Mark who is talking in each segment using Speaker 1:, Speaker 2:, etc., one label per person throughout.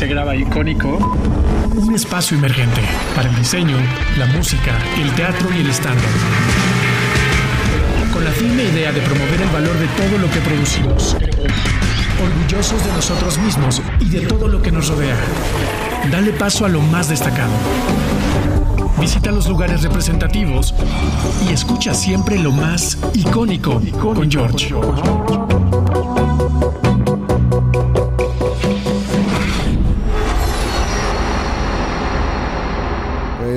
Speaker 1: se graba icónico. Un espacio emergente para el diseño, la música, el teatro y el stand Con la firme idea de promover el valor de todo lo que producimos. Orgullosos de nosotros mismos y de todo lo que nos rodea. Dale paso a lo más destacado. Visita los lugares representativos y escucha siempre lo más icónico con George.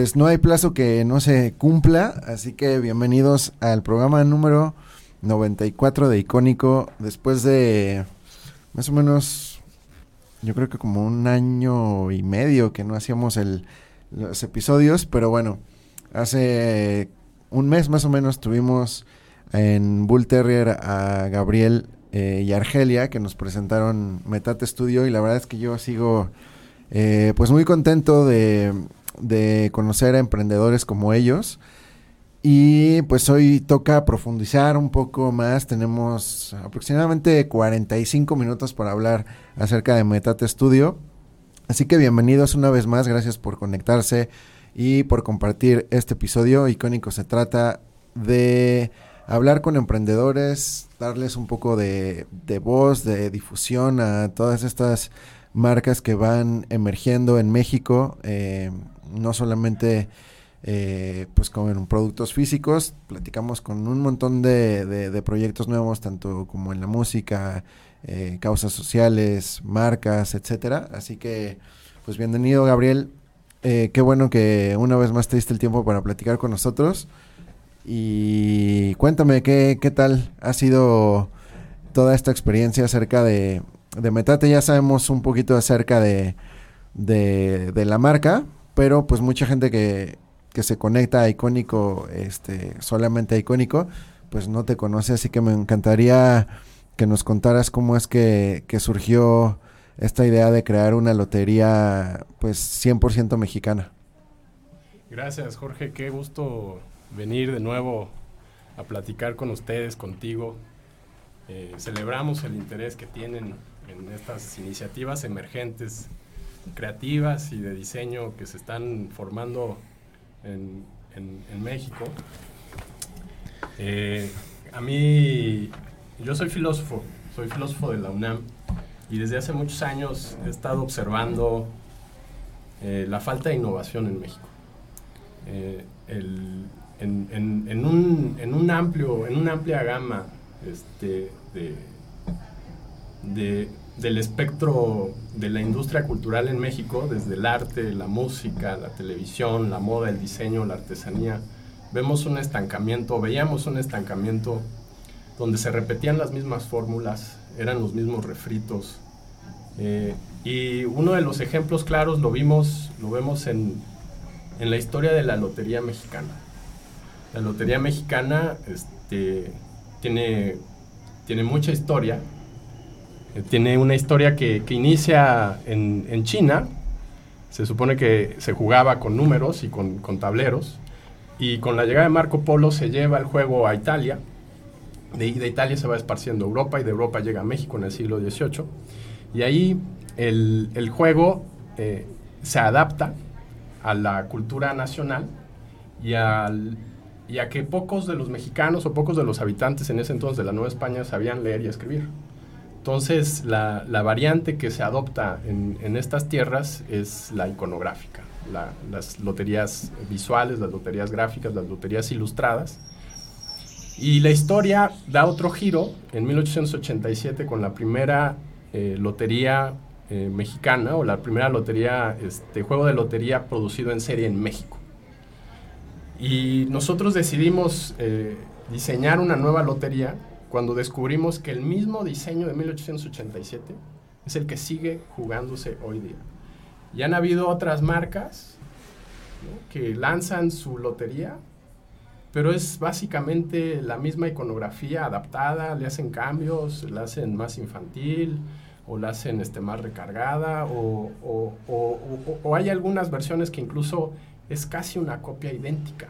Speaker 2: Pues no hay plazo que no se cumpla, así que bienvenidos al programa número 94 de Icónico. Después de más o menos, yo creo que como un año y medio que no hacíamos el, los episodios, pero bueno, hace un mes más o menos tuvimos en Bull Terrier a Gabriel eh, y Argelia que nos presentaron Metate Studio y la verdad es que yo sigo eh, pues muy contento de, de conocer a emprendedores como ellos. Y pues hoy toca profundizar un poco más. Tenemos aproximadamente 45 minutos para hablar acerca de Metate Studio. Así que bienvenidos una vez más, gracias por conectarse y por compartir este episodio. Icónico se trata de hablar con emprendedores, darles un poco de, voz, de difusión a todas estas marcas que van emergiendo en México, eh, no solamente eh, pues con productos físicos, platicamos con un montón de, proyectos nuevos, tanto como en la música, eh, causas sociales, marcas, etcétera. Así que, pues bienvenido, Gabriel. Eh, qué bueno que una vez más te diste el tiempo para platicar con nosotros. Y cuéntame, ¿qué, qué tal ha sido toda esta experiencia acerca de, de Metate? Ya sabemos un poquito acerca de, de, la marca, pero pues mucha gente que, que se conecta a Icónico, este, solamente a Icónico, pues no te conoce, así que me encantaría que nos contaras cómo es que, surgió esta idea de crear una lotería pues 100% mexicana.
Speaker 3: Gracias Jorge, qué gusto venir de nuevo a platicar con ustedes, contigo. Eh, celebramos el interés que tienen en estas iniciativas emergentes, creativas y de diseño que se están formando en, México. Eh, a mí yo soy filósofo, soy filósofo de la UNAM y desde hace muchos años he estado observando eh, la falta de innovación en México. Eh, en, un, amplio, en una amplia gama este, del espectro de la industria cultural en México, desde el arte, la música, la televisión, la moda, el diseño, la artesanía, vemos un estancamiento, veíamos un estancamiento donde se repetían las mismas fórmulas, eran los mismos refritos. Eh, y uno de los ejemplos claros lo vimos, lo vemos en, en, la historia de la Lotería Mexicana. La Lotería Mexicana este, tiene, tiene mucha historia. Tiene una historia que, que inicia en, en, China. Se supone que se jugaba con números y con, con tableros. Y con la llegada de Marco Polo se lleva el juego a Italia de, Italia se va esparciendo a Europa y de Europa llega a México en el siglo XVIII. Y ahí el, juego eh, se adapta a la cultura nacional y, al, a que pocos de los mexicanos o pocos de los habitantes en ese entonces de la Nueva España sabían leer y escribir. Entonces, la, variante que se adopta en, estas tierras es la iconográfica, las loterías visuales, las loterías gráficas, las loterías ilustradas y la historia da otro giro en 1887 con la primera eh, lotería eh, mexicana o la primera lotería, este juego de lotería producido en serie en México. Y nosotros decidimos eh, diseñar una nueva lotería cuando descubrimos que el mismo diseño de 1887 es el que sigue jugándose hoy día. Y han habido otras marcas que lanzan su lotería pero es básicamente la misma iconografía adaptada, le hacen cambios, la hacen más infantil o la hacen este, más recargada o, o, o, hay algunas versiones que incluso es casi una copia idéntica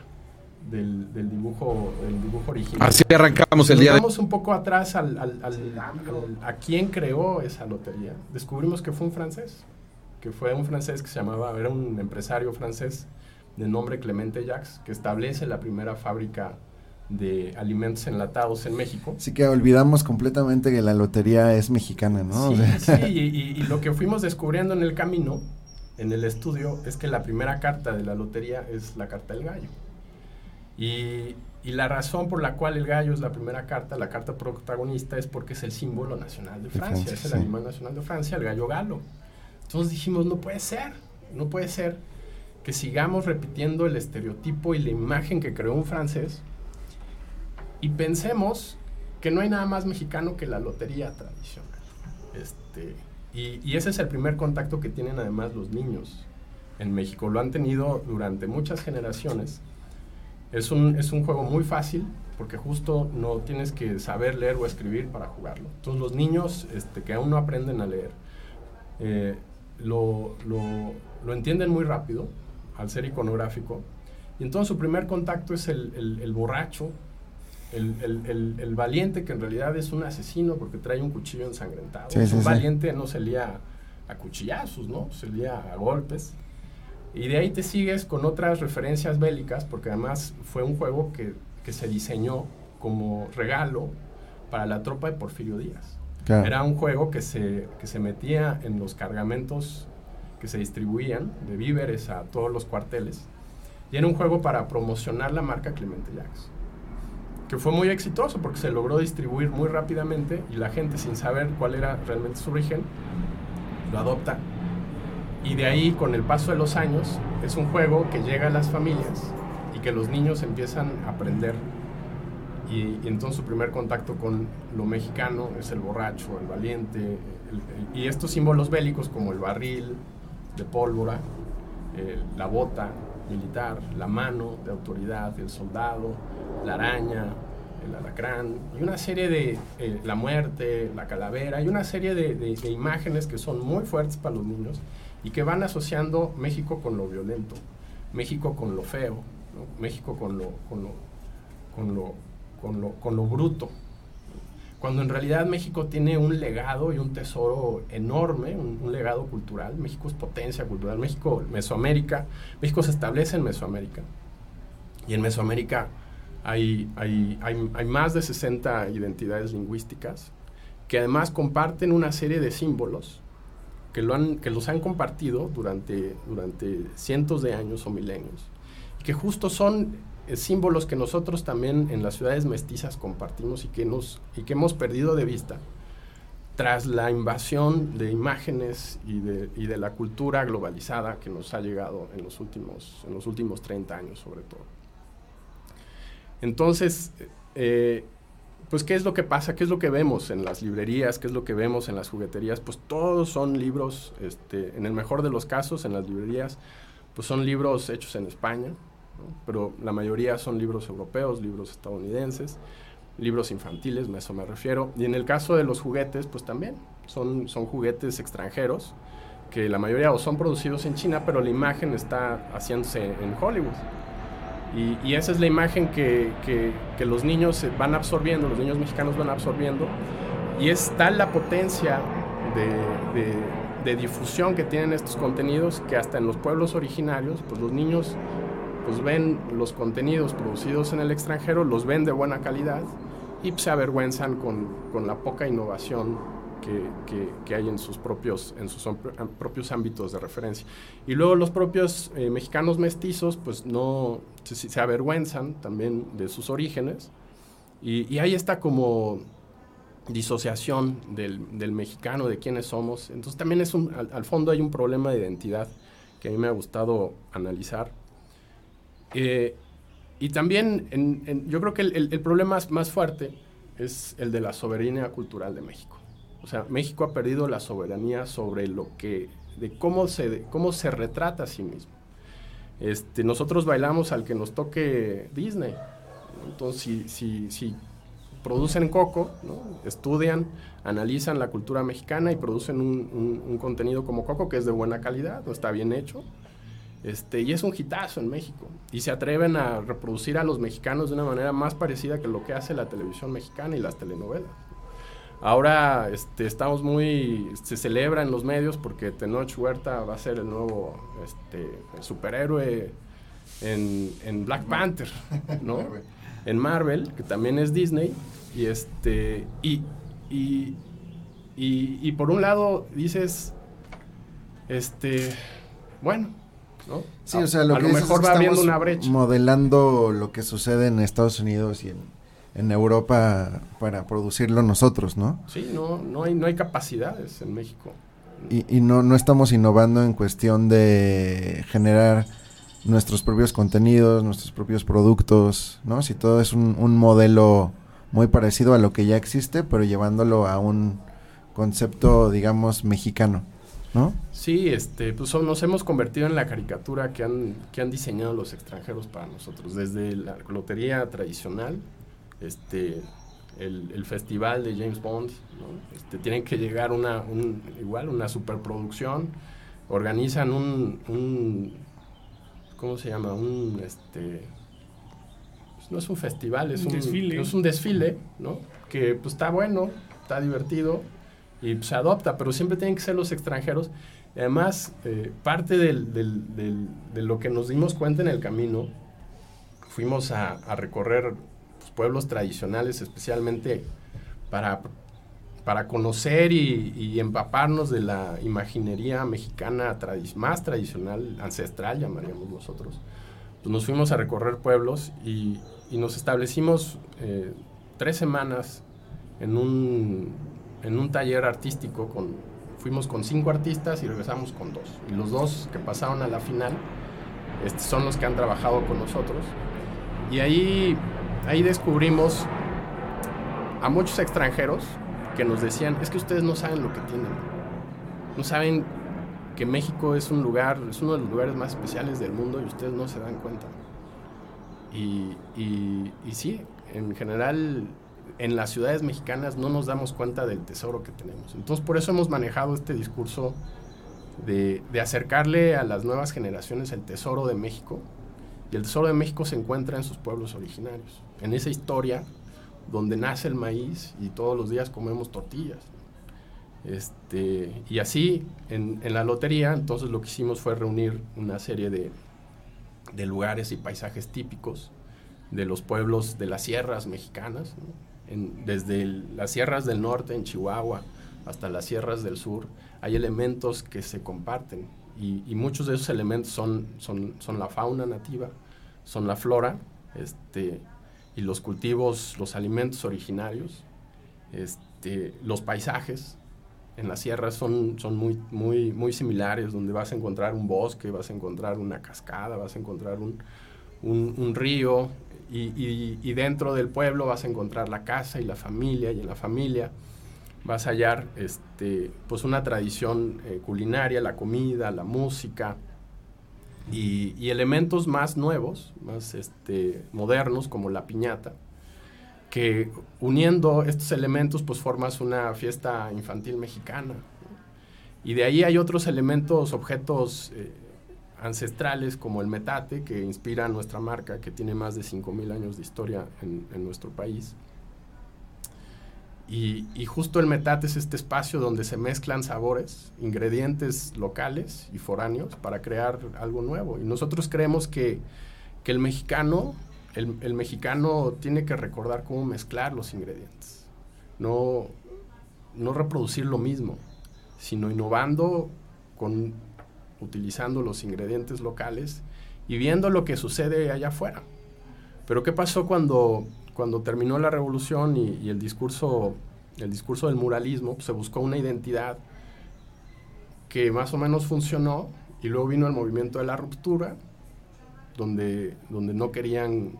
Speaker 3: del, del dibujo, del dibujo original.
Speaker 2: Así arrancamos el día
Speaker 3: de... Vamos un poco atrás al, al, al, a quién creó esa lotería. Descubrimos que fue un francés que fue un francés que se llamaba, era un empresario francés de nombre Clemente Jacques, que establece la primera fábrica de alimentos enlatados en México.
Speaker 2: Así que olvidamos completamente que la lotería es mexicana, ¿no?
Speaker 3: Sí, sí y, y, lo que fuimos descubriendo en el camino, en el estudio, es que la primera carta de la lotería es la carta del gallo. Y, y la razón por la cual el gallo es la primera carta, la carta protagonista, es porque es el símbolo nacional de Francia, es el animal nacional de Francia, el gallo galo. Entonces dijimos, no puede ser, no puede ser que sigamos repitiendo el estereotipo y la imagen que creó un francés y pensemos que no hay nada más mexicano que la lotería tradicional. Este, y, y ese es el primer contacto que tienen además los niños en México. Lo han tenido durante muchas generaciones es un, es un juego muy fácil porque justo no tienes que saber leer o escribir para jugarlo. Entonces los niños este, que aún no aprenden a leer eh, lo, lo, lo, entienden muy rápido al ser iconográfico. Y entonces su primer contacto es el, el, borracho, el, el, valiente que en realidad es un asesino porque trae un cuchillo ensangrentado. un valiente no se lía a cuchillazos, ¿no? Se lía a golpes. Y de ahí te sigues con otras referencias bélicas, porque además fue un juego que, que se diseñó como regalo para la tropa de Porfirio Díaz. Era un juego que se, que se metía en los cargamentos que se distribuían de víveres a todos los cuarteles. Y era un juego para promocionar la marca Clemente Jacques. Que fue muy exitoso porque se logró distribuir muy rápidamente y la gente sin saber cuál era realmente su origen, lo adopta y de ahí, con el paso de los años, es un juego que llega a las familias y que los niños empiezan a aprender. Y, entonces su primer contacto con lo mexicano es el borracho, el valiente, y estos símbolos bélicos como el barril de pólvora, la bota militar, la mano de autoridad, el soldado, la araña, el alacrán, y una serie de eh, la muerte, la calavera, y una serie de, de imágenes que son muy fuertes para los niños y que van asociando México con lo violento, México con lo feo, México con lo, con lo, con lo, con lo, con lo bruto. Cuando en realidad México tiene un legado y un tesoro enorme, un, legado cultural. México es potencia cultural. México, Mesoamérica, México se establece en Mesoamérica. Y en Mesoamérica hay, hay, hay, hay más de 60 identidades lingüísticas que además comparten una serie de símbolos que, lo han, que los han compartido durante, durante cientos de años o milenios, que justo son eh, símbolos que nosotros también en las ciudades mestizas compartimos y que, nos, y que hemos perdido de vista tras la invasión de imágenes y de, y de la cultura globalizada que nos ha llegado en los últimos, en los últimos 30 años sobre todo. Entonces, eh, pues ¿qué es lo que pasa? ¿Qué es lo que vemos en las librerías? ¿Qué es lo que vemos en las jugueterías? Pues todos son libros, este, en el mejor de los casos, en las librerías, pues son libros hechos en España, pero la mayoría son libros europeos, libros estadounidenses, libros infantiles, a eso me refiero. Y en el caso de los juguetes, pues también son, son juguetes extranjeros, que la mayoría o son producidos en China, pero la imagen está haciéndose en Hollywood. Y, esa es la imagen que, que, los niños van absorbiendo, los niños mexicanos van absorbiendo. Y es tal la potencia de, de, difusión que tienen estos contenidos que hasta en los pueblos originarios, pues los niños pues ven los contenidos producidos en el extranjero, los ven de buena calidad y se avergüenzan con, con la poca innovación que, hay en sus, propios, en sus propios ámbitos de referencia. Y luego los propios eh, mexicanos mestizos, pues no se, avergüenzan también de sus orígenes. Y, y hay esta como disociación del, del, mexicano, de quiénes somos. Entonces también es un, al, fondo hay un problema de identidad que a mí me ha gustado analizar. Eh, y también en, yo creo que el, el, el problema más fuerte es el de la soberanía cultural de México. O sea, México ha perdido la soberanía sobre lo que, de cómo se, cómo se retrata a sí mismo. Este, nosotros bailamos al que nos toque Disney. Entonces, si, si, si producen coco, estudian, analizan la cultura mexicana y producen un, un, contenido como coco que es de buena calidad, está bien hecho. Este, y es un hitazo en México. Y se atreven a reproducir a los mexicanos de una manera más parecida que lo que hace la televisión mexicana y las telenovelas. Ahora este, estamos muy, se celebra en los medios porque Tenoch Huerta va a ser el nuevo este, superhéroe en, en, Black Panther, ¿no? en Marvel, que también es Disney, y este, y, y, y, por un lado dices, este, bueno, ¿no?
Speaker 2: Sí, o sea, lo
Speaker 3: a
Speaker 2: que
Speaker 3: lo mejor va habiendo una brecha.
Speaker 2: Modelando lo que sucede en Estados Unidos y en, en Europa para producirlo nosotros, ¿no?
Speaker 3: Sí, no, no hay, no hay capacidades en México.
Speaker 2: Y, y no, no estamos innovando en cuestión de generar nuestros propios contenidos, nuestros propios productos, ¿no? Si todo es un, un modelo muy parecido a lo que ya existe, pero llevándolo a un concepto, digamos, mexicano, ¿no?
Speaker 3: Sí, este, pues nos hemos convertido en la caricatura que han, que han diseñado los extranjeros para nosotros, desde la lotería tradicional, este, el, festival de James Bond, ¿no? este, tienen que llegar una, un, igual, una superproducción, organizan un, un ¿cómo se llama? Un, este, pues no es un festival, es un, desfile. Es un desfile, ¿no? Que pues está bueno, está divertido y pues, se adopta, pero siempre tienen que ser los extranjeros. Y además, eh, parte del, de lo que nos dimos cuenta en el camino, fuimos a, recorrer pueblos tradicionales, especialmente para para conocer y, empaparnos de la imaginería mexicana más tradicional, ancestral, llamaríamos nosotros. Pues nos fuimos a recorrer pueblos y, nos establecimos eh, tres semanas en un, en un taller artístico. Con, fuimos con cinco artistas y regresamos con dos. Y los dos que pasaron a la final este, son los que han trabajado con nosotros. Y ahí, ahí descubrimos a muchos extranjeros que nos decían, es que ustedes no saben lo que tienen. No saben que México es un lugar, es uno de los lugares más especiales del mundo y ustedes no se dan cuenta. Y, y, sí, en general en las ciudades mexicanas no nos damos cuenta del tesoro que tenemos. Entonces por eso hemos manejado este discurso de, de, acercarle a las nuevas generaciones el tesoro de México. Y el tesoro de México se encuentra en sus pueblos originarios, en esa historia donde nace el maíz y todos los días comemos tortillas. Este, y así, en, la lotería, entonces lo que hicimos fue reunir una serie de, lugares y paisajes típicos de los pueblos de las sierras mexicanas, desde las sierras del norte en Chihuahua hasta las sierras del sur, hay elementos que se comparten. Y, y muchos de esos elementos son, son, son, la fauna nativa, son la flora, este, y los cultivos, los alimentos originarios, este, los paisajes en las sierras son, son muy, muy, muy similares, donde vas a encontrar un bosque, vas a encontrar una cascada, vas a encontrar un, un, río, y, dentro del pueblo vas a encontrar la casa y la familia, y en la familia vas a hallar este, pues una tradición eh, culinaria, la comida, la música, y, elementos más nuevos, más este, modernos, como la piñata, que uniendo estos elementos pues formas una fiesta infantil mexicana. Y de ahí hay otros elementos, objetos eh, ancestrales como el metate, que inspira nuestra marca, que tiene más de 5.000 años de historia en nuestro país. Y, justo el metate es este espacio donde se mezclan sabores, ingredientes locales y foráneos para crear algo nuevo. Y nosotros creemos que, el mexicano, el, mexicano tiene que recordar cómo mezclar los ingredientes. No, no reproducir lo mismo, sino innovando con utilizando los ingredientes locales y viendo lo que sucede allá afuera. Pero ¿qué pasó cuando cuando terminó la revolución y, el, discurso, el discurso del muralismo, pues, se buscó una identidad que más o menos funcionó y luego vino el movimiento de la ruptura, donde, donde no querían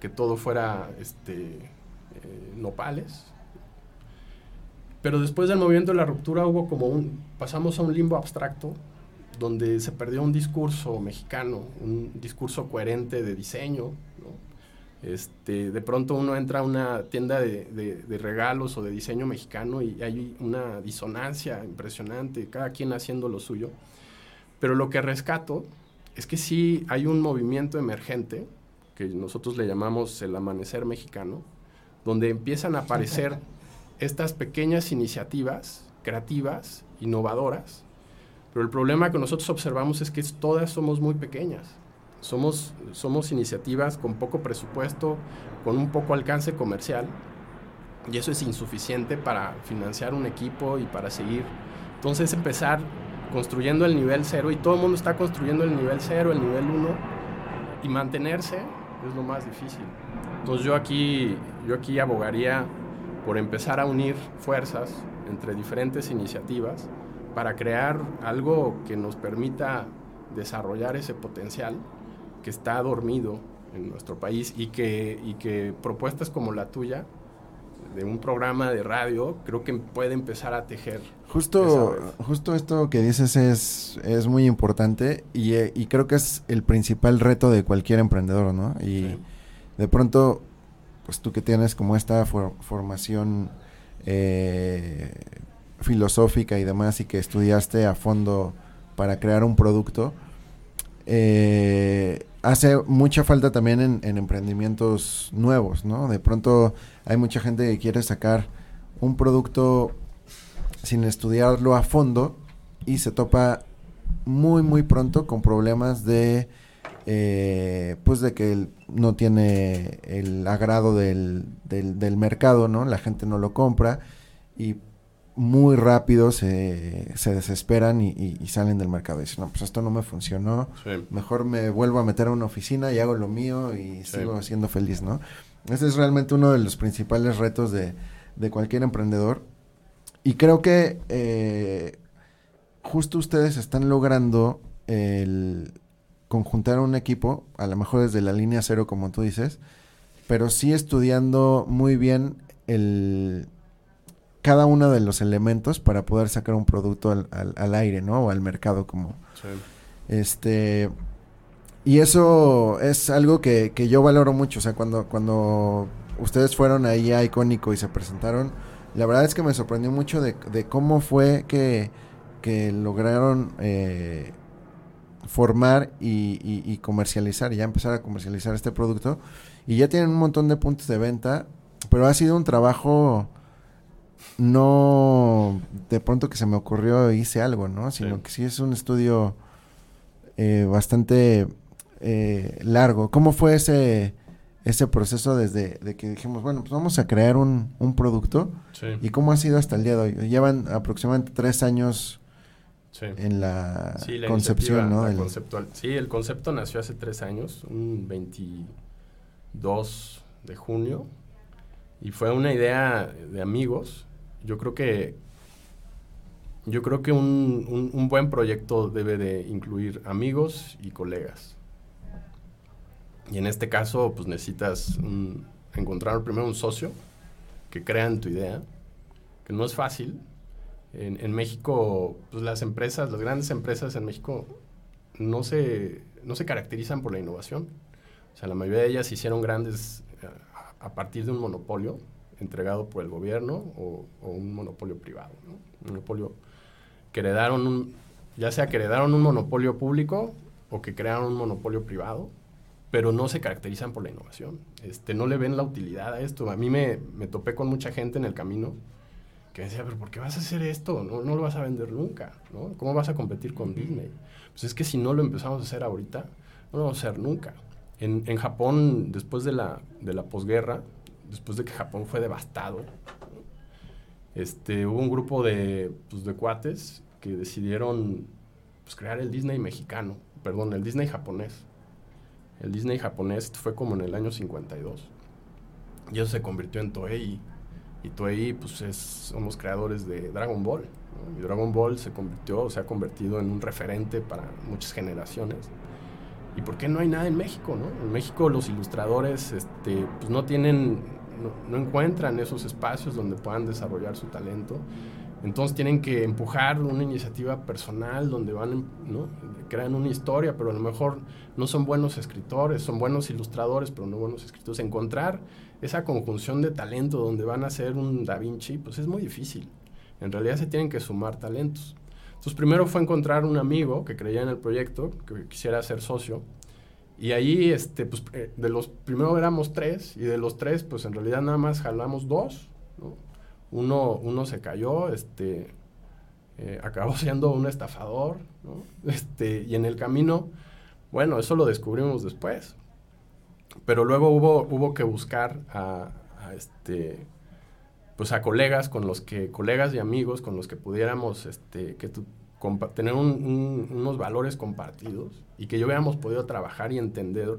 Speaker 3: que todo fuera este, eh, nopales. Pero después del movimiento de la ruptura hubo como un, pasamos a un limbo abstracto, donde se perdió un discurso mexicano, un discurso coherente de diseño, este, de pronto uno entra a una tienda de, regalos o de diseño mexicano y hay una disonancia impresionante, cada quien haciendo lo suyo. Pero lo que rescato es que sí hay un movimiento emergente, que nosotros le llamamos el amanecer mexicano, donde empiezan a aparecer estas pequeñas iniciativas creativas, innovadoras, pero el problema que nosotros observamos es que todas somos muy pequeñas. Somos, somos iniciativas con poco presupuesto, con un poco alcance comercial, y eso es insuficiente para financiar un equipo y para seguir. Entonces empezar construyendo el nivel cero, y todo el mundo está construyendo el nivel cero, el nivel uno, y mantenerse es lo más difícil. Entonces yo aquí, yo aquí abogaría por empezar a unir fuerzas entre diferentes iniciativas para crear algo que nos permita desarrollar ese potencial que está dormido en nuestro país y que, y que propuestas como la tuya de un programa de radio creo que puede empezar a tejer.
Speaker 2: Justo, justo esto que dices es, es muy importante y, eh, y, creo que es el principal reto de cualquier emprendedor, ¿no? Y de pronto, pues tú que tienes como esta formación eh, filosófica y demás y que estudiaste a fondo para crear un producto, eh, hace mucha falta también en, emprendimientos nuevos, ¿no? De pronto hay mucha gente que quiere sacar un producto sin estudiarlo a fondo y se topa muy muy pronto con problemas de eh, pues de que no tiene el agrado del, del, mercado, ¿no? La gente no lo compra y muy rápido se, se desesperan y, salen del mercado. Y dicen, no, pues esto no me funcionó. Mejor me vuelvo a meter a una oficina y hago lo mío y sigo siendo feliz, ¿no? Ese es realmente uno de los principales retos de, de cualquier emprendedor. Y creo que eh, justo ustedes están logrando el, conjuntar un equipo, a lo mejor desde la línea cero, como tú dices, pero sí estudiando muy bien el cada uno de los elementos para poder sacar un producto al, al, aire, ¿no? O al mercado como. Este. Y eso es algo que, que, yo valoro mucho. O sea, cuando, cuando ustedes fueron ahí a Icónico y se presentaron, la verdad es que me sorprendió mucho de, de cómo fue que, que lograron eh, formar y, comercializar, y ya empezar a comercializar este producto. Y ya tienen un montón de puntos de venta, pero ha sido un trabajo no de pronto que se me ocurrió hice algo, ¿no? Sino que sí es un estudio eh, bastante eh, largo. ¿Cómo fue ese, ese proceso desde de que dijimos, bueno, pues vamos a crear un, un producto? ¿Y cómo ha sido hasta el día de hoy? Llevan aproximadamente tres años en la, concepción, ¿no?
Speaker 3: el... conceptual. Sí, el concepto nació hace tres años, un 22 de junio, y fue una idea de amigos. Yo creo que yo creo que un, un, buen proyecto debe de incluir amigos y colegas. Y en este caso, pues necesitas encontrar primero un socio que crea en tu idea, que no es fácil, en, México, pues las empresas, las grandes empresas en México no se, no se caracterizan por la innovación. O sea, la mayoría de ellas se hicieron grandes eh, a, partir de un monopolio entregado por el gobierno o, un monopolio privado. Un monopolio que heredaron, ya sea que heredaron un monopolio público o que crearon un monopolio privado, pero no se caracterizan por la innovación. Este, no le ven la utilidad a esto. A mí me, me topé con mucha gente en el camino que decía, pero ¿por qué vas a hacer esto? No, no lo vas a vender nunca, ¿no? ¿Cómo vas a competir con Disney? Pues es que si no lo empezamos a hacer ahorita, no lo vamos a hacer nunca. En, en Japón, después de la, de la posguerra, después de que Japón fue devastado, este, hubo un grupo de, pues, de cuates que decidieron pues, crear el Disney mexicano, perdón, el Disney japonés. El Disney japonés fue como en el año 52. Y eso se convirtió en Toei y Toei, pues es, somos creadores de Dragon Ball. Y Dragon Ball se convirtió, se ha convertido en un referente para muchas generaciones. ¿Y por qué no hay nada en México? ¿no? En México los ilustradores este, pues no tienen, no, encuentran esos espacios donde puedan desarrollar su talento. Entonces tienen que empujar una iniciativa personal donde van, ¿no? crean una historia, pero a lo mejor no son buenos escritores, son buenos ilustradores, pero no buenos escritores. Encontrar esa conjunción de talento donde van a ser un Da Vinci, pues es muy difícil. En realidad se tienen que sumar talentos. Entonces primero fue encontrar un amigo que creía en el proyecto, que quisiera ser socio. Y ahí, este, pues, eh, de los, primero éramos tres, y de los tres, pues en realidad nada más jalamos dos, Uno, uno se cayó, este, eh, acabó siendo un estafador, ¿no? Este, y en el camino, bueno, eso lo descubrimos después. Pero luego hubo, hubo que buscar a, este, pues a colegas con los que, colegas y amigos con los que pudiéramos, este, que tener unos valores compartidos y que yo hubiéramos podido trabajar y entender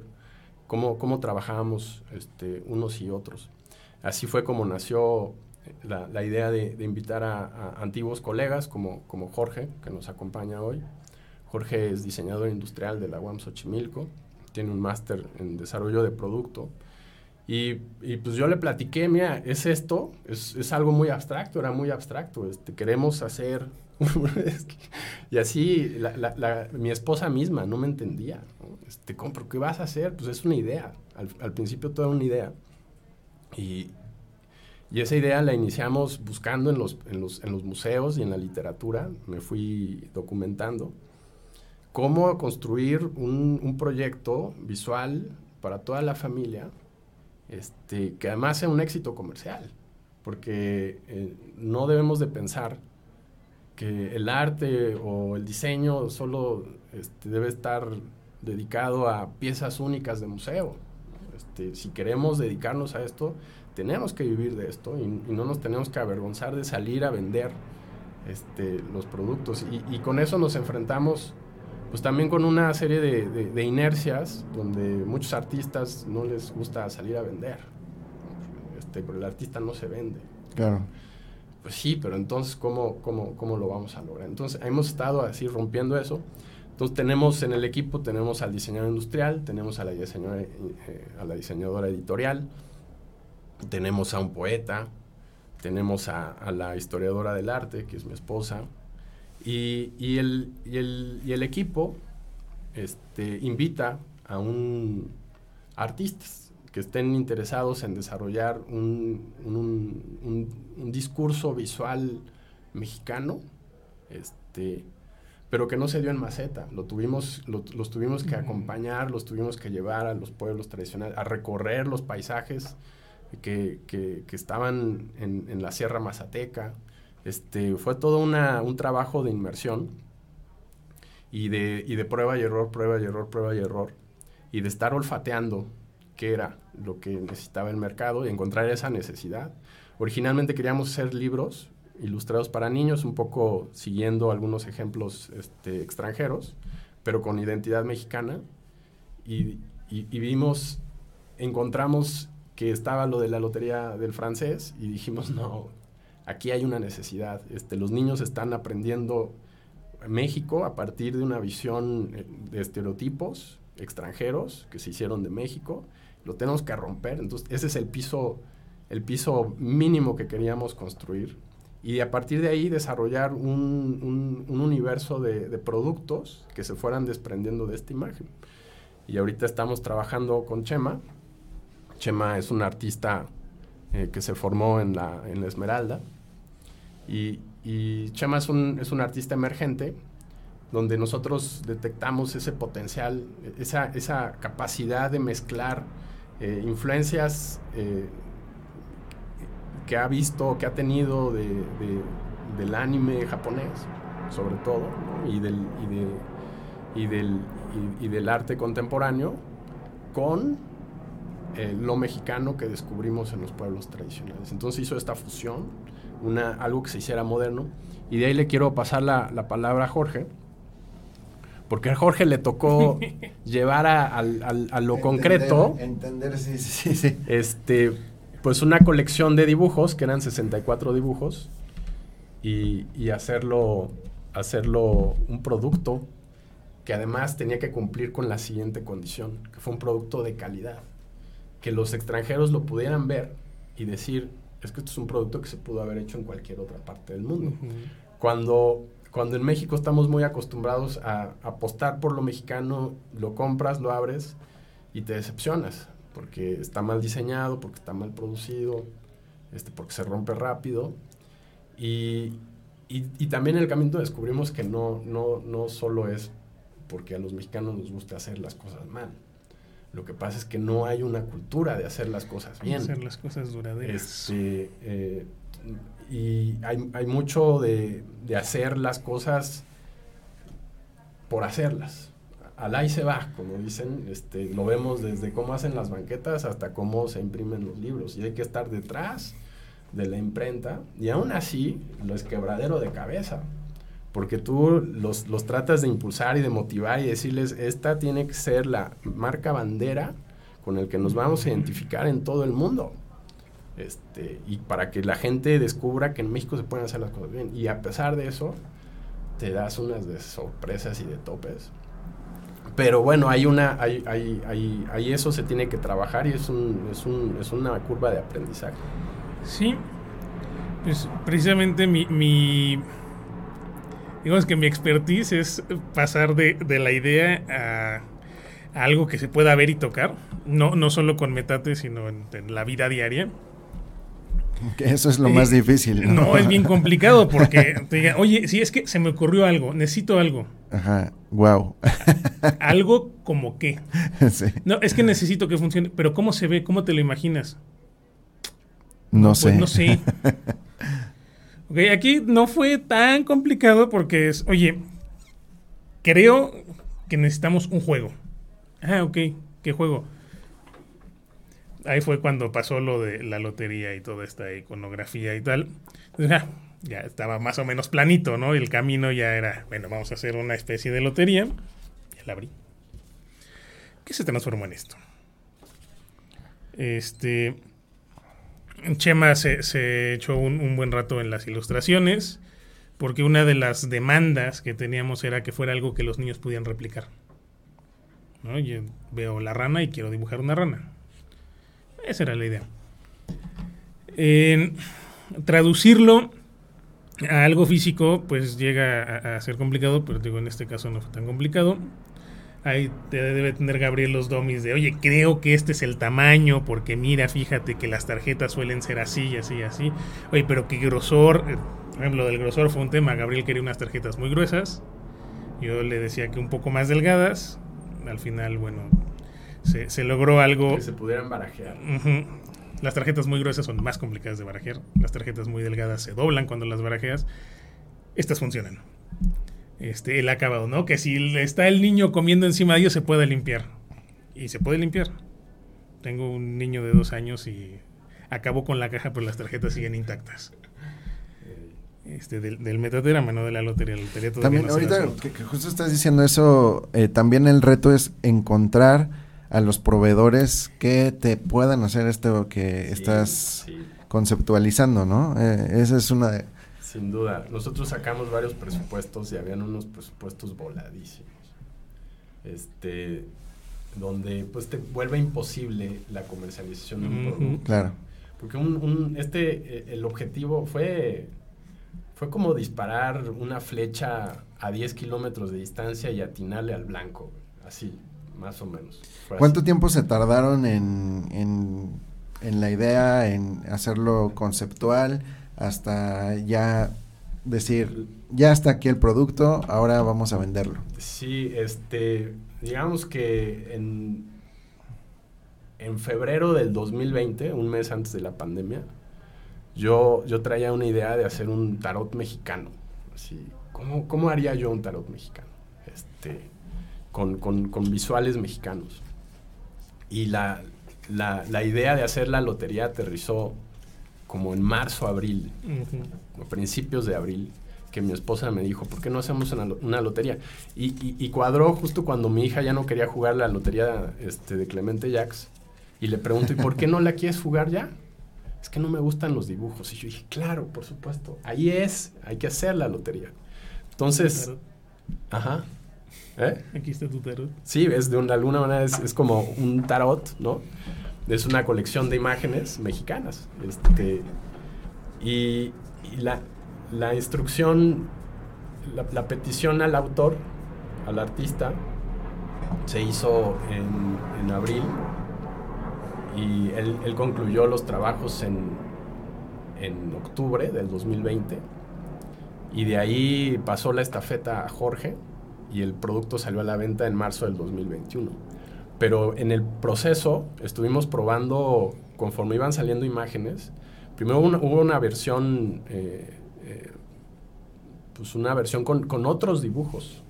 Speaker 3: cómo, cómo trabajábamos este, unos y otros. Así fue como nació la, la idea de, de invitar a, a, antiguos colegas como, como Jorge, que nos acompaña hoy. Jorge es diseñador industrial de la UAM Xochimilco, tiene un máster en desarrollo de producto y, y, pues yo le platiqué, mira, es esto, es, es, algo muy abstracto, era muy abstracto, este, queremos hacer... y así la, la, la, mi esposa misma no me entendía. ¿no? Este, ¿Pero qué vas a hacer? Pues es una idea. Al, al principio toda una idea. Y, y, esa idea la iniciamos buscando en los, en, los, en los museos y en la literatura. Me fui documentando cómo construir un, un proyecto visual para toda la familia este, que además sea un éxito comercial, porque eh, no debemos de pensar que el arte o el diseño solo este, debe estar dedicado a piezas únicas de museo. Este, si queremos dedicarnos a esto, tenemos que vivir de esto y, y no nos tenemos que avergonzar de salir a vender este, los productos. Y, y, con eso nos enfrentamos pues también con una serie de, de, de, inercias donde muchos artistas no les gusta salir a vender. Este, pero el artista no se vende.
Speaker 2: Claro.
Speaker 3: Pues sí, pero entonces, ¿cómo, cómo, cómo lo vamos a lograr? Entonces, hemos estado así rompiendo eso. Entonces, tenemos en el equipo, tenemos al diseñador industrial, tenemos a la diseñadora, eh, a la diseñadora editorial, tenemos a un poeta, tenemos a, a la historiadora del arte, que es mi esposa, y, y, el, y, el, y el equipo este, invita a un artistas que estén interesados en desarrollar un, un, un, un discurso visual mexicano, este, pero que no se dio en maceta. Lo tuvimos, lo, los tuvimos que acompañar, los tuvimos que llevar a los pueblos tradicionales, a recorrer los paisajes que, que, que estaban en, en, la Sierra Mazateca, este, fue todo una, un trabajo de inmersión y de, y de prueba y error, prueba y error, prueba y error, y de estar olfateando qué era lo que necesitaba el mercado y encontrar esa necesidad. Originalmente queríamos hacer libros ilustrados para niños, un poco siguiendo algunos ejemplos este, extranjeros, pero con identidad mexicana, y, y, y vimos, encontramos que estaba lo de la lotería del francés y dijimos, no, aquí hay una necesidad. Este, los niños están aprendiendo México a partir de una visión eh, de estereotipos extranjeros que se hicieron de México. Lo tenemos que romper. Entonces, ese es el piso, el piso mínimo que queríamos construir. Y a partir de ahí desarrollar un, un, un universo de, de, productos que se fueran desprendiendo de esta imagen. Y ahorita estamos trabajando con Chema. Chema es un artista eh, que se formó en la, en la Esmeralda. Y, y Chema es un, es un, artista emergente donde nosotros detectamos ese potencial, esa, esa capacidad de mezclar eh, influencias eh, que ha visto, que ha tenido de, de, del anime japonés, sobre todo, y, del, y, de, y, del, y del arte contemporáneo, con eh, lo mexicano que descubrimos en los pueblos tradicionales. Entonces hizo esta fusión, una, algo que se hiciera moderno, y de ahí le quiero pasar la, la palabra a Jorge, porque a Jorge le tocó llevar a, a, a, a lo
Speaker 2: entender,
Speaker 3: concreto,
Speaker 2: entender, sí, sí, sí.
Speaker 3: Este, pues una colección de dibujos, que eran 64 dibujos, y, y hacerlo, hacerlo un producto que además tenía que cumplir con la siguiente condición, que fue un producto de calidad que los extranjeros lo pudieran ver y decir, es que esto es un producto que se pudo haber hecho en cualquier otra parte del mundo. Uh -huh. Cuando, cuando en México estamos muy acostumbrados a, apostar por lo mexicano, lo compras, lo abres y te decepcionas, porque está mal diseñado, porque está mal producido, este, porque se rompe rápido. Y, y, y, también en el camino descubrimos que no, no, no solo es porque a los mexicanos nos gusta hacer las cosas mal. Lo que pasa es que no hay una cultura de hacer las cosas bien.
Speaker 4: Hacer las cosas duraderas.
Speaker 3: Este, eh, y hay, hay mucho de, de, hacer las cosas por hacerlas. Al ahí se va, como dicen, este, lo vemos desde cómo hacen las banquetas hasta cómo se imprimen los libros. Y hay que estar detrás de la imprenta y aún así lo es quebradero de cabeza. Porque tú los, los tratas de impulsar y de motivar y decirles, esta tiene que ser la marca bandera con el que nos vamos a identificar en todo el mundo. Este, y para que la gente descubra que en México se pueden hacer las cosas bien. Y a pesar de eso, te das unas de sorpresas y de topes. Pero bueno, hay una, hay, hay, hay, hay eso se tiene que trabajar y es, un, es, un, es una curva de aprendizaje.
Speaker 4: Sí, pues precisamente mi, digamos que mi expertise es pasar de, de la idea a, algo que se pueda ver y tocar, no, no solo con metate, sino en la vida diaria.
Speaker 2: Que eso es lo más
Speaker 4: Eh,
Speaker 2: difícil.
Speaker 4: No, es bien complicado porque te digan, oye, si es que se me ocurrió algo, necesito algo.
Speaker 2: Ajá, wow.
Speaker 4: Algo como qué.
Speaker 2: sí.
Speaker 4: No, es que necesito que funcione, pero ¿cómo se ve? ¿Cómo te lo imaginas?
Speaker 2: No
Speaker 4: Pues
Speaker 2: sé.
Speaker 4: no sé. Ok, aquí no fue tan complicado porque es, oye, creo que necesitamos un juego. Ah, ok, ¿qué juego? Ahí fue cuando pasó lo de la lotería y toda esta iconografía y tal. Ya estaba más o menos planito, ¿no? El camino ya era, bueno, vamos a hacer una especie de lotería. Ya la abrí. ¿Qué se transformó en esto? Este. Chema se, echó un, buen rato en las ilustraciones, porque una de las demandas que teníamos era que fuera algo que los niños pudieran replicar. Yo veo la rana y quiero dibujar una rana. Esa era la idea. Traducirlo a algo físico, pues llega a, a, ser complicado, pero digo, en este caso no fue tan complicado. Ahí te debe tener Gabriel los domis de, oye, creo que este es el tamaño, porque mira, fíjate que las tarjetas suelen ser así, así, así. Oye, pero qué grosor. Eh, Por ejemplo, del grosor fue un tema. Gabriel quería unas tarjetas muy gruesas. Yo le decía que un poco más delgadas. Al final, bueno, se, se logró algo.
Speaker 3: Que se pudieran barajear.
Speaker 4: Uh -huh. Las tarjetas muy gruesas son más complicadas de barajear. Las tarjetas muy delgadas se doblan cuando las barajeas. Estas funcionan este, el acabado, ¿no? Que si está el niño comiendo encima de ellos se puede limpiar. Y se puede limpiar. Tengo un niño de dos años y acabó con la caja, pero las tarjetas siguen intactas. Este, del, del metaterama, no de la lotería. La lotería
Speaker 2: también, no ahorita que, que, justo estás diciendo eso, eh, también el reto es encontrar a los proveedores que te puedan hacer esto que sí, estás sí. conceptualizando, ¿no? Eh, esa es una de
Speaker 3: sin duda. Nosotros sacamos varios presupuestos y habían unos presupuestos voladísimos. Este, donde pues te vuelve imposible la comercialización de un producto.
Speaker 2: Claro.
Speaker 3: Porque un, un, este, el objetivo fue, fue como disparar una flecha a 10 kilómetros de distancia y atinarle al blanco, así, más o menos.
Speaker 2: ¿Cuánto tiempo se tardaron en, en, en la idea, en hacerlo conceptual? hasta ya decir, ya está aquí el producto, ahora vamos a venderlo.
Speaker 3: Sí, este, digamos que en, en febrero del 2020, un mes antes de la pandemia, yo, yo traía una idea de hacer un tarot mexicano. Así, ¿cómo, cómo haría yo un tarot mexicano? Este, con, con, con visuales mexicanos. Y la, la, la idea de hacer la lotería aterrizó como en marzo, abril, uh -huh. a principios de abril, que mi esposa me dijo, ¿por qué no hacemos una, una lotería? Y, y, y, cuadró justo cuando mi hija ya no quería jugar la lotería este, de Clemente Jacks. Y le pregunto, ¿y por qué no la quieres jugar ya? Es que no me gustan los dibujos. Y yo dije, claro, por supuesto. Ahí es, hay que hacer la lotería. Entonces, ajá.
Speaker 4: ¿Eh? Aquí está tu tarot.
Speaker 3: Sí, es de, una, alguna manera es, es como un tarot, ¿no? es una colección de imágenes mexicanas. Este, y, y la, la, instrucción, la, la, petición al autor, al artista, se hizo en, en abril y él, él, concluyó los trabajos en, en octubre del 2020 y de ahí pasó la estafeta a Jorge y el producto salió a la venta en marzo del 2021 pero en el proceso estuvimos probando, conforme iban saliendo imágenes, primero hubo una versión, eh, eh, pues una versión con, con otros dibujos,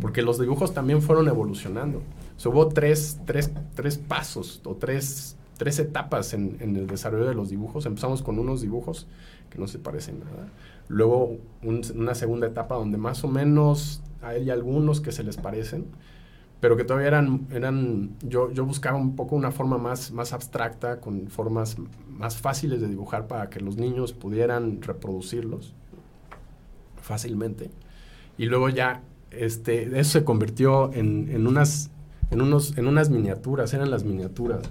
Speaker 3: porque los dibujos también fueron evolucionando. hubo tres, tres, tres pasos o tres, tres etapas en, en, el desarrollo de los dibujos. Empezamos con unos dibujos que no se parecen nada. Luego una segunda etapa donde más o menos hay algunos que se les parecen pero que todavía eran, eran yo, yo buscaba un poco una forma más, más abstracta, con formas más fáciles de dibujar para que los niños pudieran reproducirlos fácilmente. Y luego ya este, eso se convirtió en, en, unas, en, unos, en unas miniaturas, eran las miniaturas.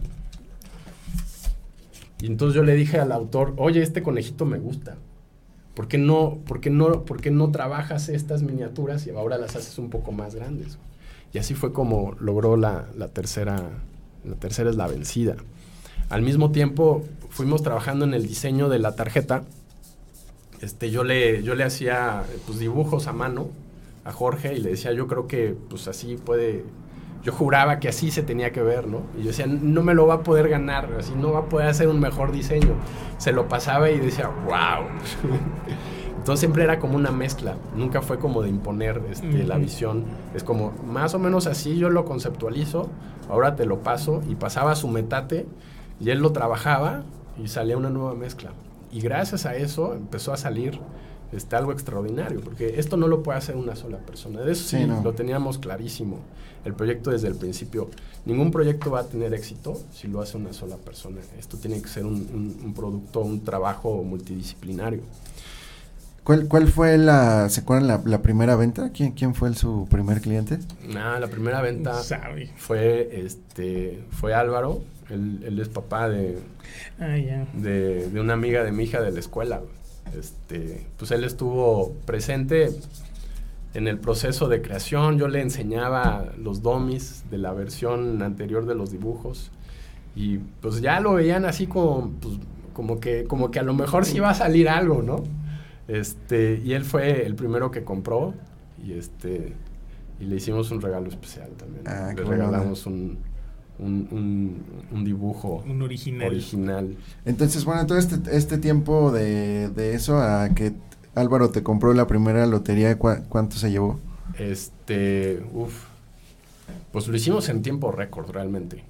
Speaker 3: Y entonces yo le dije al autor, oye, este conejito me gusta. ¿Por qué no, por qué no, por qué no trabajas estas miniaturas y ahora las haces un poco más grandes? Y así fue como logró la, tercera, la tercera es la vencida. Al mismo tiempo fuimos trabajando en el diseño de la tarjeta. Este, yo, le, yo le hacía pues, dibujos a mano a Jorge y le decía, yo creo que pues así puede, yo juraba que así se tenía que ver, ¿no? Y yo decía, no me lo va a poder ganar, así no va a poder hacer un mejor diseño. Se lo pasaba y decía, wow. Entonces siempre era como una mezcla, nunca fue como de imponer este, la visión. Es como, más o menos así yo lo conceptualizo, ahora te lo paso y pasaba su metate y él lo trabajaba y salía una nueva mezcla. Y gracias a eso empezó a salir este, algo extraordinario, porque esto no lo puede hacer una sola persona. De eso sí, lo teníamos clarísimo, el proyecto desde el principio. Ningún proyecto va a tener éxito si lo hace una sola persona. Esto tiene que ser un, un producto, un trabajo multidisciplinario.
Speaker 2: ¿Cuál, ¿Cuál fue la, se acuerdan la, primera venta? ¿Quién, ¿Quién fue su primer cliente?
Speaker 3: Nada, la primera venta fue este fue Álvaro, él, es papá de, ah, de, de, una amiga de mi hija de la escuela. Este, pues él estuvo presente en el proceso de creación, yo le enseñaba los domis de la versión anterior de los dibujos y pues ya lo veían así como, pues, como, que, como que a lo mejor sí iba a salir algo, ¿no? Este, y él fue el primero que compró y este y le hicimos un regalo especial también. Ah, le regalamos un, un, dibujo
Speaker 4: un original.
Speaker 3: original.
Speaker 2: Entonces, bueno, todo este, este tiempo de, de, eso a que Álvaro te compró la primera lotería, ¿cuánto se llevó?
Speaker 3: Este, uff, pues lo hicimos en tiempo récord realmente.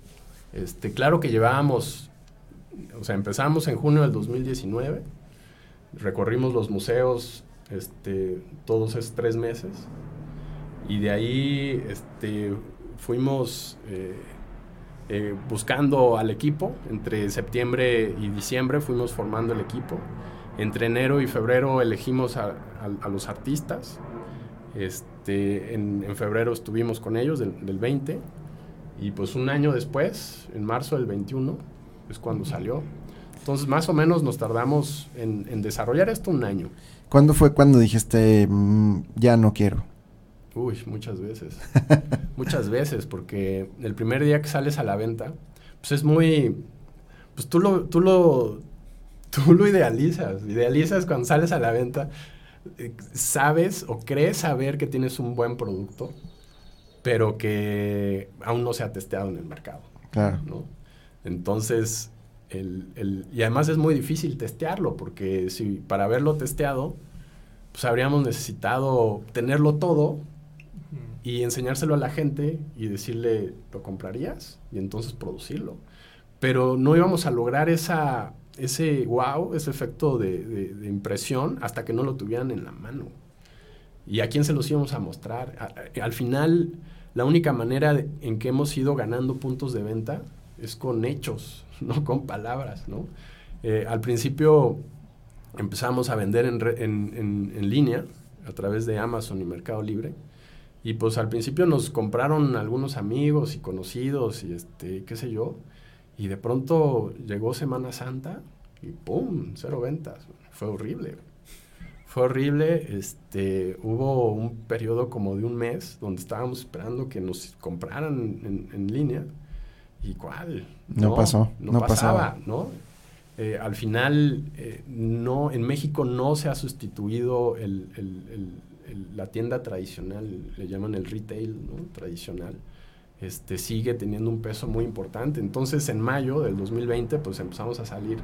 Speaker 3: Este, claro que llevábamos, o sea, empezamos en junio del 2019 recorrimos los museos este, todos esos tres meses y de ahí este, fuimos eh, eh, buscando al equipo. Entre septiembre y diciembre fuimos formando el equipo. Entre enero y febrero elegimos a, los artistas. Este, en, febrero estuvimos con ellos del, del, 20 y pues un año después, en marzo del 21, es cuando salió. Entonces, más o menos nos tardamos en, desarrollar esto un año.
Speaker 2: ¿Cuándo fue cuando dijiste, mm, ya no quiero?
Speaker 3: Uy, muchas veces. muchas veces, porque el primer día que sales a la venta, pues es muy... Pues tú lo, tú lo, tú lo idealizas. Idealizas cuando sales a la venta, eh, sabes o crees saber que tienes un buen producto, pero que aún no se ha testeado en el mercado. Claro. ¿no? Entonces, y además es muy difícil testearlo, porque si para haberlo testeado, pues habríamos necesitado tenerlo todo y enseñárselo a la gente y decirle, ¿lo comprarías? Y entonces producirlo. Pero no íbamos a lograr esa, ese wow, ese efecto de, impresión hasta que no lo tuvieran en la mano. ¿Y a quién se los íbamos a mostrar? al final, la única manera en que hemos ido ganando puntos de venta es con hechos, no con palabras, ¿no? Eh, al principio empezamos a vender en, línea a través de Amazon y Mercado Libre. Y pues al principio nos compraron algunos amigos y conocidos y este, qué sé yo. Y de pronto llegó Semana Santa y ¡pum! Cero ventas. Fue horrible. Fue horrible. Este, hubo un periodo como de un mes donde estábamos esperando que nos compraran en línea ¿Y cuál?
Speaker 2: No, pasó.
Speaker 3: No, pasaba, ¿no? Eh, al final, eh, no, en México no se ha sustituido el, la tienda tradicional, le llaman el retail tradicional. Este, sigue teniendo un peso muy importante. Entonces, en mayo del 2020, pues empezamos a salir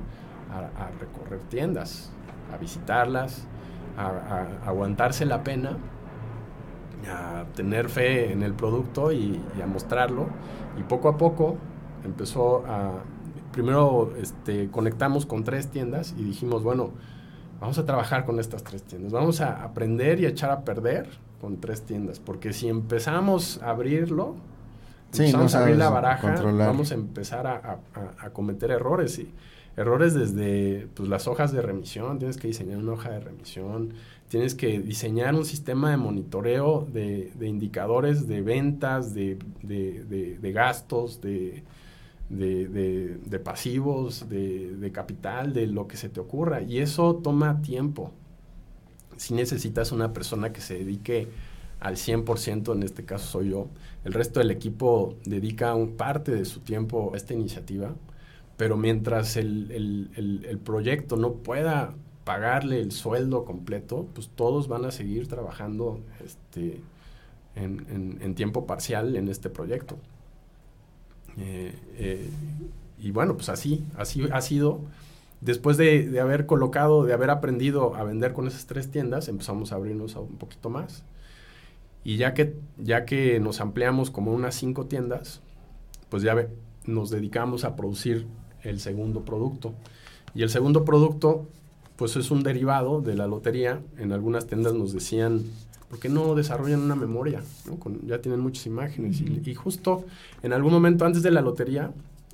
Speaker 3: a, recorrer tiendas, a visitarlas, a, aguantarse la pena, a tener fe en el producto y, a mostrarlo. Y poco a poco empezó a... Primero este, conectamos con tres tiendas y dijimos, bueno, vamos a trabajar con estas tres tiendas, vamos a aprender y a echar a perder con tres tiendas, porque si empezamos a abrirlo, vamos a abrir la baraja, vamos a empezar a, cometer errores y errores desde pues, las hojas de remisión, tienes que diseñar una hoja de remisión, tienes que diseñar un sistema de monitoreo de, indicadores de ventas, de, gastos, de, de, pasivos, de, capital, de lo que se te ocurra. Y eso toma tiempo. Si necesitas una persona que se dedique al 100%, en este caso soy yo, el resto del equipo dedica un parte de su tiempo a esta iniciativa, pero mientras el, proyecto no pueda pagarle el sueldo completo, pues todos van a seguir trabajando este, en, tiempo parcial en este proyecto. Eh, eh, y bueno, pues así, así ha sido. Después de, haber colocado, de haber aprendido a vender con esas tres tiendas, empezamos a abrirnos un poquito más. Y ya que, ya que nos ampliamos como unas cinco tiendas, pues ya nos dedicamos a producir el segundo producto. Y el segundo producto, pues es un derivado de la lotería. En algunas tiendas nos decían, ¿por qué no desarrollan una memoria? ya tienen muchas imágenes. Y, justo en algún momento antes de la lotería,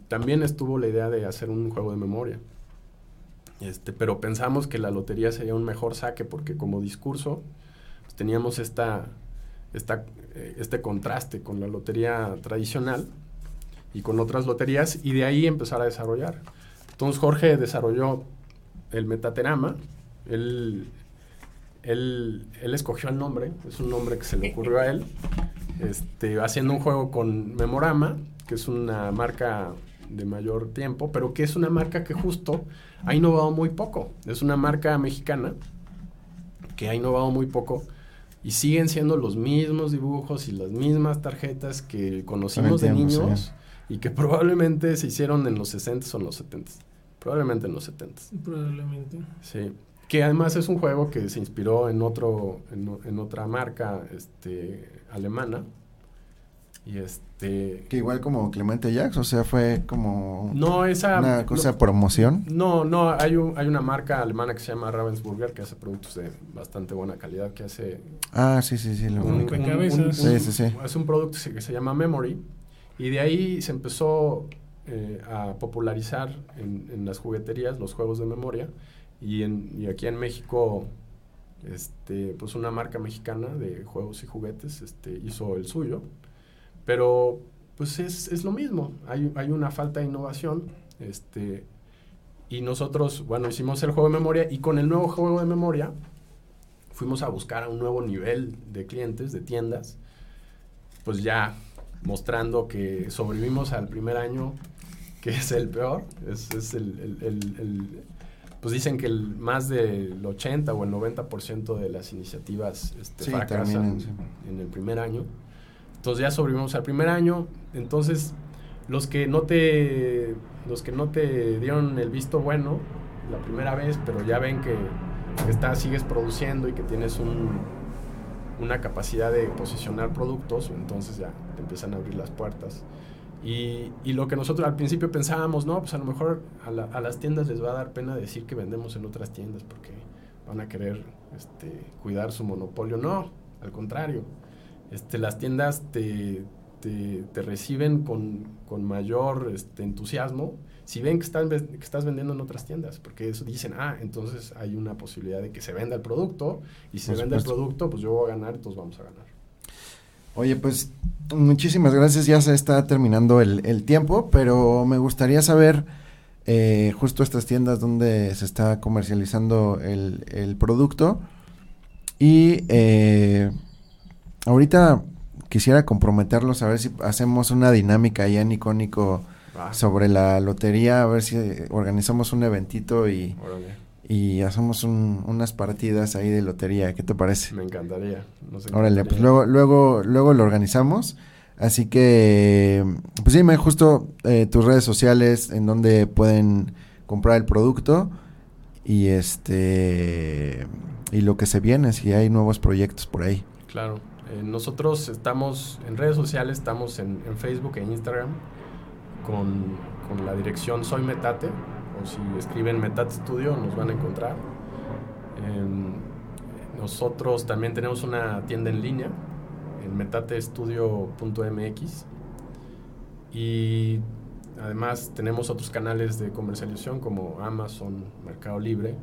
Speaker 3: también estuvo la idea de hacer un juego de memoria. Este, pero pensamos que la lotería sería un mejor saque porque como discurso pues, teníamos esta esta, eh, este contraste con la lotería tradicional y con otras loterías y de ahí empezar a desarrollar. Entonces Jorge desarrolló el metaterama, él, él, él, escogió el nombre, es un nombre que se le ocurrió a él, este, haciendo un juego con Memorama, que es una marca de mayor tiempo, pero que es una marca que justo ha innovado muy poco. Es una marca mexicana que ha innovado muy poco y siguen siendo los mismos dibujos y las mismas tarjetas que conocimos de niños y que probablemente se hicieron en los 60 o en los 70. Probablemente en los 70.
Speaker 4: Probablemente.
Speaker 3: Sí. Que además es un juego que se inspiró en otro en, en otra marca este alemana y este.
Speaker 2: Que igual como Clemente Jacks, o sea, fue como.
Speaker 3: No, esa.
Speaker 2: Una cosa promoción.
Speaker 3: No, no, hay, un, hay una marca alemana que se llama Ravensburger que hace productos de bastante buena calidad, que hace.
Speaker 2: Ah, sí, sí, sí. Lo
Speaker 4: un,
Speaker 2: sí, sí, sí.
Speaker 3: Es un producto que se llama Memory. Y de ahí se empezó eh, a popularizar en, en, las jugueterías los juegos de memoria. Y, aquí en México, este, pues una marca mexicana de juegos y juguetes este, hizo el suyo pero pues es, es lo mismo, hay, hay, una falta de innovación. Este, y nosotros, bueno, hicimos el juego de memoria y con el nuevo juego de memoria fuimos a buscar a un nuevo nivel de clientes, de tiendas, pues ya mostrando que sobrevivimos al primer año, que es el peor, es, el, pues dicen que el, más del 80 o el 90% de las iniciativas este, fracasan en el primer año. Entonces ya sobrevivimos al primer año. Entonces, los que no te, los que no te dieron el visto bueno la primera vez, pero ya ven que, que sigues produciendo y que tienes un, una capacidad de posicionar productos, entonces ya te empiezan a abrir las puertas. Y, y, lo que nosotros al principio pensábamos, no, pues a lo mejor a, a, las tiendas les va a dar pena decir que vendemos en otras tiendas porque van a querer este, cuidar su monopolio. No, al contrario este, las tiendas te, te, reciben con, con mayor este, entusiasmo si ven que, están, que estás vendiendo en otras tiendas, porque eso dicen, ah, entonces hay una posibilidad de que se venda el producto, y si se vende el producto, pues yo voy a ganar, entonces vamos a ganar.
Speaker 2: Oye, pues muchísimas gracias, ya se está terminando el, el tiempo, pero me gustaría saber eh, justo estas tiendas donde se está comercializando el, el producto. Y... Eh, Ahorita quisiera comprometerlos a ver si hacemos una dinámica allá en Icónico sobre la lotería, a ver si organizamos un eventito y, y hacemos unas partidas ahí de lotería. ¿Qué te parece?
Speaker 3: Me encantaría.
Speaker 2: Órale, pues luego, luego, luego lo organizamos. Así que, pues dime justo eh, tus redes sociales en donde pueden comprar el producto y este y lo que se viene si hay nuevos proyectos por ahí.
Speaker 3: Claro. Eh, nosotros estamos en redes sociales, estamos en, Facebook e Instagram con, con, la dirección Soy Metate, si escriben Metate Studio nos van a encontrar. Em, nosotros también tenemos una tienda en línea en metatestudio.mx y además tenemos otros canales de comercialización como Amazon, Mercado Libre.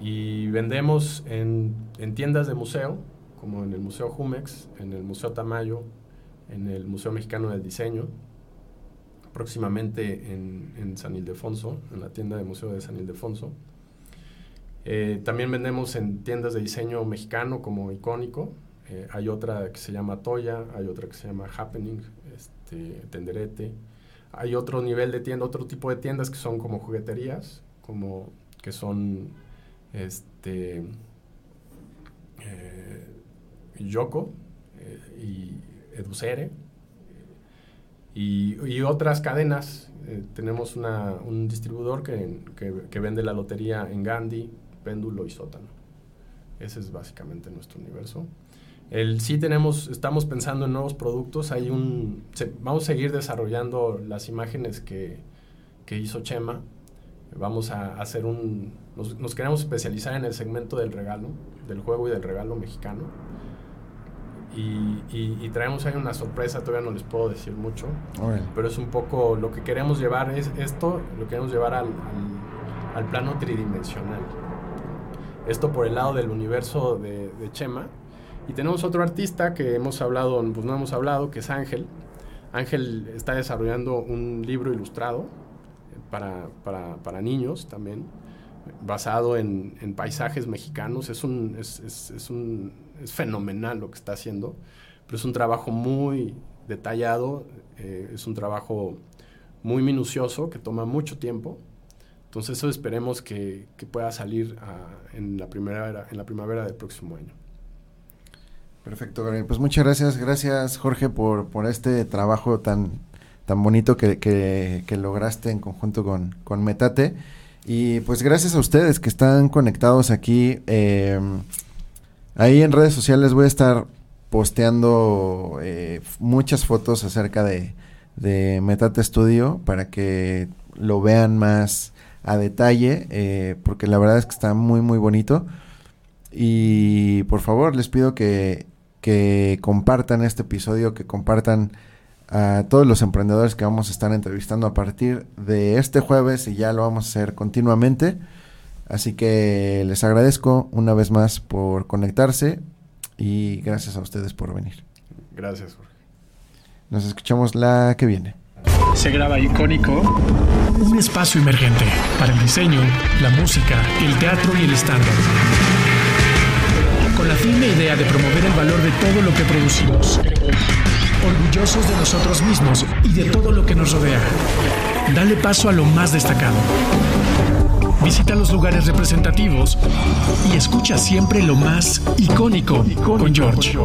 Speaker 3: Y vendemos en, en tiendas de museo como en el Museo Jumex, en el Museo Tamayo, en el Museo Mexicano del Diseño, próximamente en, San Ildefonso, en la tienda de Museo de San Ildefonso. Eh, también vendemos en tiendas de diseño mexicano como Icónico. Eh, hay otra que se llama Toya, hay otra que se llama Happening, este, Tenderete. Hay otro nivel de tienda, otro tipo de tiendas que son como jugueterías, como que son este, eh, Yoko eh, y Educere y, y, otras cadenas. Eh, tenemos una, un distribuidor que, que, vende la lotería en Gandhi, Péndulo y Sótano. Ese es básicamente nuestro universo. El, sí tenemos, estamos pensando en nuevos productos. Hay un, vamos a seguir desarrollando las imágenes que, que hizo Chema. Vamos a hacer un, nos, nos, queremos especializar en el segmento del regalo, del juego y del regalo mexicano. Y, traemos ahí una sorpresa, todavía no les puedo decir mucho, pero es un poco lo que queremos llevar, es esto, lo queremos llevar al, al, plano tridimensional. Esto por el lado del universo de, Chema. Y tenemos otro artista que hemos hablado, pues no hemos hablado, que es Ángel. Ángel está desarrollando un libro ilustrado para, para, para niños también, basado en, en, paisajes mexicanos. Es un, es, es, es un es fenomenal lo que está haciendo, pero es un trabajo muy detallado, eh, es un trabajo muy minucioso que toma mucho tiempo. Entonces eso esperemos que, pueda salir ah, en, la primavera, en la primavera del próximo año.
Speaker 2: Perfecto, Pues muchas gracias, gracias Jorge por, por este trabajo tan, tan bonito que, que, lograste en conjunto con, con, Metate. Y pues gracias a ustedes que están conectados aquí. Eh, Ahí en redes sociales voy a estar posteando eh, muchas fotos acerca de, de, Metate Studio para que lo vean más a detalle, eh, porque la verdad es que está muy, muy bonito. Y por favor, les pido que, que compartan este episodio, que compartan a todos los emprendedores que vamos a estar entrevistando a partir de este jueves y ya lo vamos a hacer continuamente. Así que les agradezco una vez más por conectarse y gracias a ustedes por venir.
Speaker 3: Gracias, Jorge.
Speaker 2: Nos escuchamos la que viene.
Speaker 1: Se graba icónico. Un espacio emergente para el diseño, la música, el teatro y el estándar. Con la firme idea de promover el valor de todo lo que producimos. Orgullosos de nosotros mismos y de todo lo que nos rodea. Dale paso a lo más destacado visita los lugares representativos y escucha siempre lo más icónico con George.